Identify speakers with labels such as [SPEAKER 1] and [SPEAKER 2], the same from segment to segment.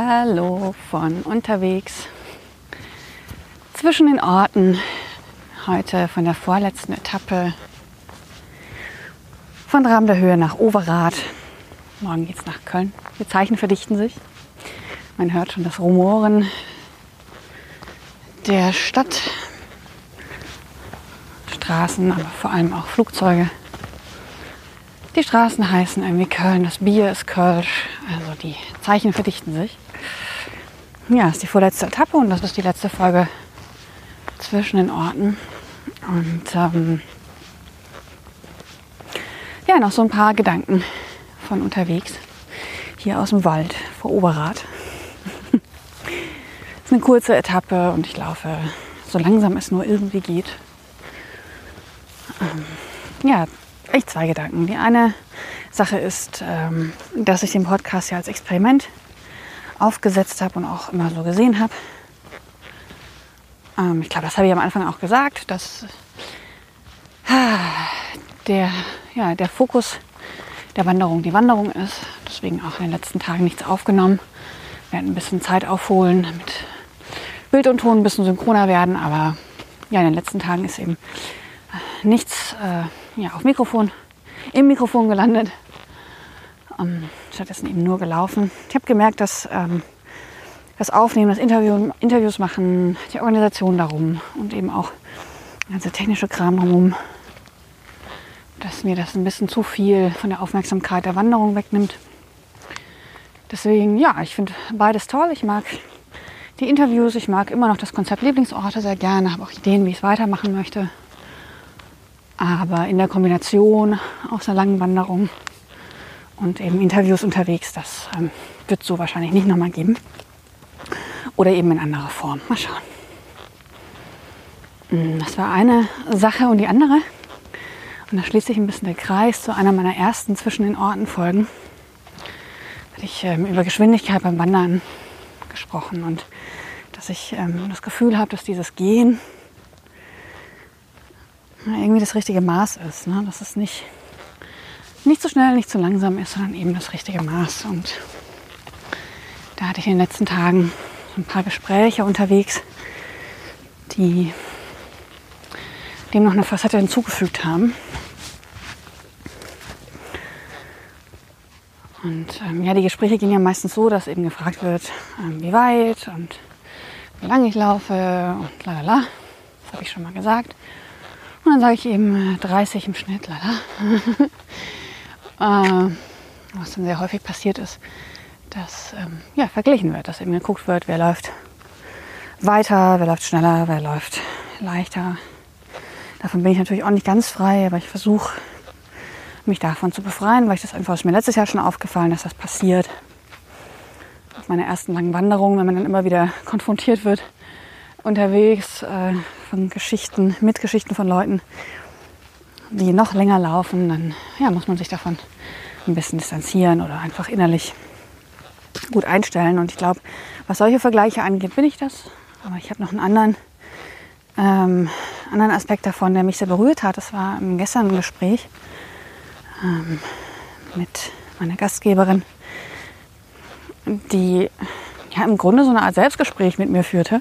[SPEAKER 1] Hallo von unterwegs zwischen den Orten. Heute von der vorletzten Etappe von Rahm der Höhe nach Overath. Morgen geht es nach Köln. Die Zeichen verdichten sich. Man hört schon das Rumoren der Stadt. Straßen, aber vor allem auch Flugzeuge. Die Straßen heißen irgendwie Köln, das Bier ist Kölsch, also die Zeichen verdichten sich. Ja, ist die vorletzte Etappe und das ist die letzte Folge zwischen den Orten. Und ähm, ja, noch so ein paar Gedanken von unterwegs hier aus dem Wald vor Overath. ist eine kurze Etappe und ich laufe so langsam es nur irgendwie geht. Ähm, ja, echt zwei Gedanken. Die eine Sache ist, ähm, dass ich den Podcast ja als Experiment aufgesetzt habe und auch immer so gesehen habe. Ähm, ich glaube, das habe ich am Anfang auch gesagt, dass der, ja, der Fokus der Wanderung die Wanderung ist. Deswegen auch in den letzten Tagen nichts aufgenommen. Wir werden ein bisschen Zeit aufholen, damit Bild und Ton ein bisschen synchroner werden. Aber ja, in den letzten Tagen ist eben nichts äh, ja, auf Mikrofon, im Mikrofon gelandet. Ähm, stattdessen eben nur gelaufen. Ich habe gemerkt, dass ähm, das Aufnehmen, das Interview, Interviews machen, die Organisation darum und eben auch der ganze technische Kram drumherum, dass mir das ein bisschen zu viel von der Aufmerksamkeit der Wanderung wegnimmt. Deswegen, ja, ich finde beides toll. Ich mag die Interviews, ich mag immer noch das Konzept Lieblingsorte sehr gerne, habe auch Ideen, wie ich es weitermachen möchte. Aber in der Kombination aus einer langen Wanderung und eben Interviews unterwegs, das ähm, wird es so wahrscheinlich nicht nochmal geben. Oder eben in anderer Form. Mal schauen. Hm, das war eine Sache und die andere. Und da schließt sich ein bisschen der Kreis zu einer meiner ersten zwischen den Orten Folgen. Da hatte ich ähm, über Geschwindigkeit beim Wandern gesprochen und dass ich ähm, das Gefühl habe, dass dieses Gehen irgendwie das richtige Maß ist. Ne? Dass es nicht, nicht zu schnell, nicht zu langsam ist, sondern eben das richtige Maß. Und da hatte ich in den letzten Tagen ein paar Gespräche unterwegs, die dem noch eine Facette hinzugefügt haben. Und ähm, ja, die Gespräche gehen ja meistens so, dass eben gefragt wird, ähm, wie weit und wie lange ich laufe und lalala. Das habe ich schon mal gesagt. Und dann sage ich eben 30 äh, im Schnitt, lala. äh, was dann sehr häufig passiert ist, dass ähm, ja, verglichen wird, dass eben geguckt wird, wer läuft weiter, wer läuft schneller, wer läuft leichter. Davon bin ich natürlich auch nicht ganz frei, aber ich versuche mich davon zu befreien, weil ich das einfach ist mir letztes Jahr schon aufgefallen, dass das passiert. Auf meiner ersten langen Wanderung, wenn man dann immer wieder konfrontiert wird unterwegs äh, von Geschichten, mit Geschichten von Leuten, die noch länger laufen, dann ja, muss man sich davon ein bisschen distanzieren oder einfach innerlich gut einstellen. Und ich glaube, was solche Vergleiche angeht, bin ich das. Aber ich habe noch einen anderen, ähm, anderen Aspekt davon, der mich sehr berührt hat. Das war gestern ein Gespräch ähm, mit meiner Gastgeberin, die ja im Grunde so eine Art Selbstgespräch mit mir führte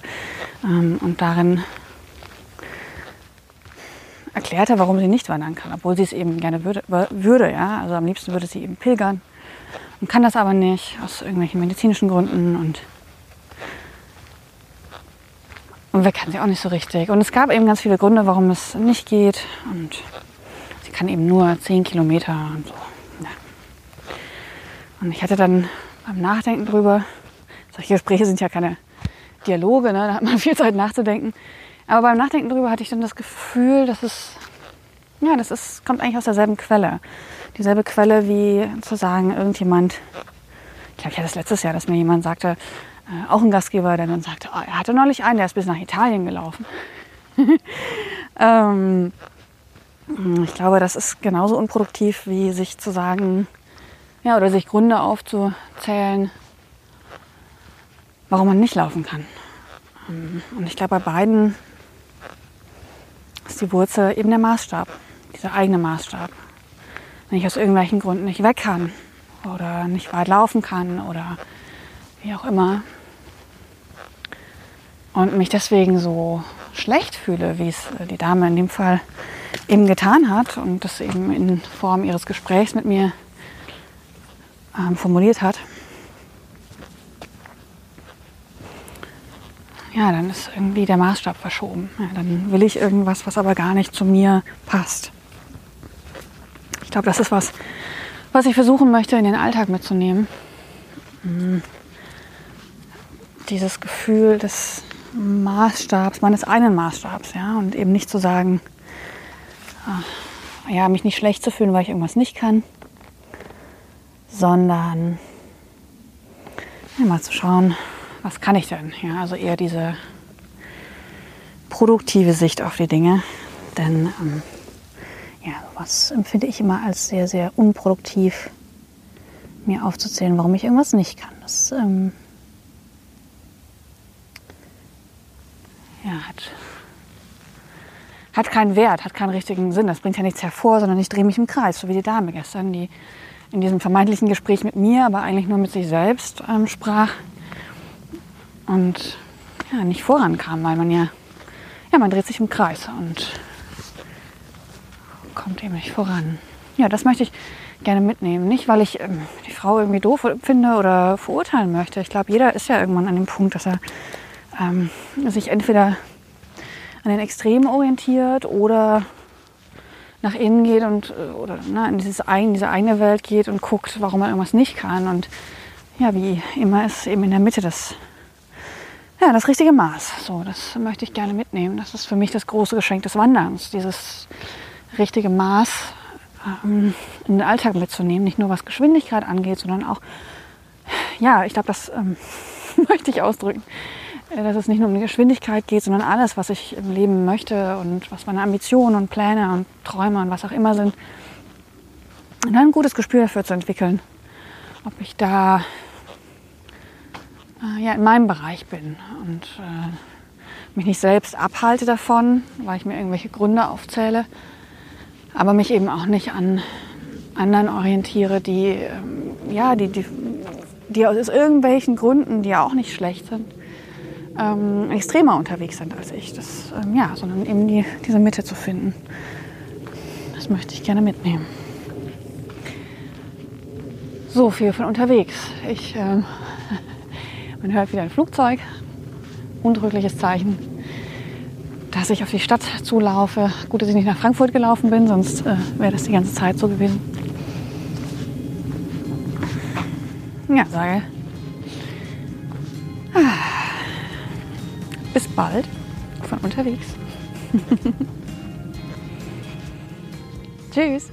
[SPEAKER 1] ähm, und darin erklärte, warum sie nicht wandern kann, obwohl sie es eben gerne würde, würde. Ja? Also am liebsten würde sie eben pilgern und kann das aber nicht aus irgendwelchen medizinischen Gründen und und wer kann sie auch nicht so richtig. Und es gab eben ganz viele Gründe, warum es nicht geht. Und sie kann eben nur 10 Kilometer und so. Ja. Und ich hatte dann beim Nachdenken drüber, solche Gespräche sind ja keine Dialoge, ne? da hat man viel Zeit nachzudenken. Aber beim Nachdenken darüber hatte ich dann das Gefühl, dass es ja, das ist, kommt eigentlich aus derselben Quelle. Dieselbe Quelle wie zu sagen, irgendjemand, ich glaube, ich hatte das letztes Jahr, dass mir jemand sagte, äh, auch ein Gastgeber, der dann sagte, oh, er hatte neulich einen, der ist bis nach Italien gelaufen. ähm, ich glaube, das ist genauso unproduktiv, wie sich zu sagen, ja, oder sich Gründe aufzuzählen, warum man nicht laufen kann. Und ich glaube, bei beiden ist die Wurzel eben der Maßstab, dieser eigene Maßstab. Wenn ich aus irgendwelchen Gründen nicht weg kann oder nicht weit laufen kann oder wie auch immer und mich deswegen so schlecht fühle, wie es die Dame in dem Fall eben getan hat und das eben in Form ihres Gesprächs mit mir ähm, formuliert hat, ja, dann ist irgendwie der Maßstab verschoben. Ja, dann will ich irgendwas, was aber gar nicht zu mir passt. Ich glaube, das ist was, was ich versuchen möchte, in den Alltag mitzunehmen. Mhm. Dieses Gefühl des Maßstabs, meines einen Maßstabs, ja, und eben nicht zu sagen, ach, ja, mich nicht schlecht zu fühlen, weil ich irgendwas nicht kann, sondern ja, mal zu schauen, was kann ich denn? Ja, also eher diese produktive Sicht auf die Dinge. Denn ähm, ja, was empfinde ich immer als sehr, sehr unproduktiv, mir aufzuzählen, warum ich irgendwas nicht kann. Das ähm, ja, hat, hat keinen Wert, hat keinen richtigen Sinn. Das bringt ja nichts hervor, sondern ich drehe mich im Kreis, so wie die Dame gestern, die in diesem vermeintlichen Gespräch mit mir, aber eigentlich nur mit sich selbst ähm, sprach und ja, nicht vorankam, weil man ja, ja, man dreht sich im Kreis und kommt eben nicht voran. Ja, das möchte ich gerne mitnehmen. Nicht, weil ich ähm, die Frau irgendwie doof finde oder verurteilen möchte. Ich glaube, jeder ist ja irgendwann an dem Punkt, dass er ähm, sich entweder an den Extremen orientiert oder nach innen geht und äh, oder ne, in dieses ein, diese eigene Welt geht und guckt, warum er irgendwas nicht kann. Und ja, wie immer ist eben in der Mitte das ja, das richtige Maß. So, das möchte ich gerne mitnehmen. Das ist für mich das große Geschenk des Wanderns, dieses richtige Maß ähm, in den Alltag mitzunehmen. Nicht nur was Geschwindigkeit angeht, sondern auch, ja, ich glaube, das ähm, möchte ich ausdrücken, äh, dass es nicht nur um die Geschwindigkeit geht, sondern alles, was ich im Leben möchte und was meine Ambitionen und Pläne und Träume und was auch immer sind. Und dann ein gutes Gespür dafür zu entwickeln, ob ich da äh, ja, in meinem Bereich bin und äh, mich nicht selbst abhalte davon, weil ich mir irgendwelche Gründe aufzähle, aber mich eben auch nicht an anderen orientiere, die, ähm, ja, die, die, die aus irgendwelchen Gründen, die ja auch nicht schlecht sind, ähm, extremer unterwegs sind als ich. Das, ähm, ja, sondern eben die, diese Mitte zu finden. Das möchte ich gerne mitnehmen. So viel von unterwegs. Ich äh, man hört wieder ein Flugzeug. Undrückliches Zeichen, dass ich auf die Stadt zulaufe. Gut, dass ich nicht nach Frankfurt gelaufen bin, sonst äh, wäre das die ganze Zeit so gewesen. Ja, sage. Ah. Bis bald von unterwegs. Tschüss.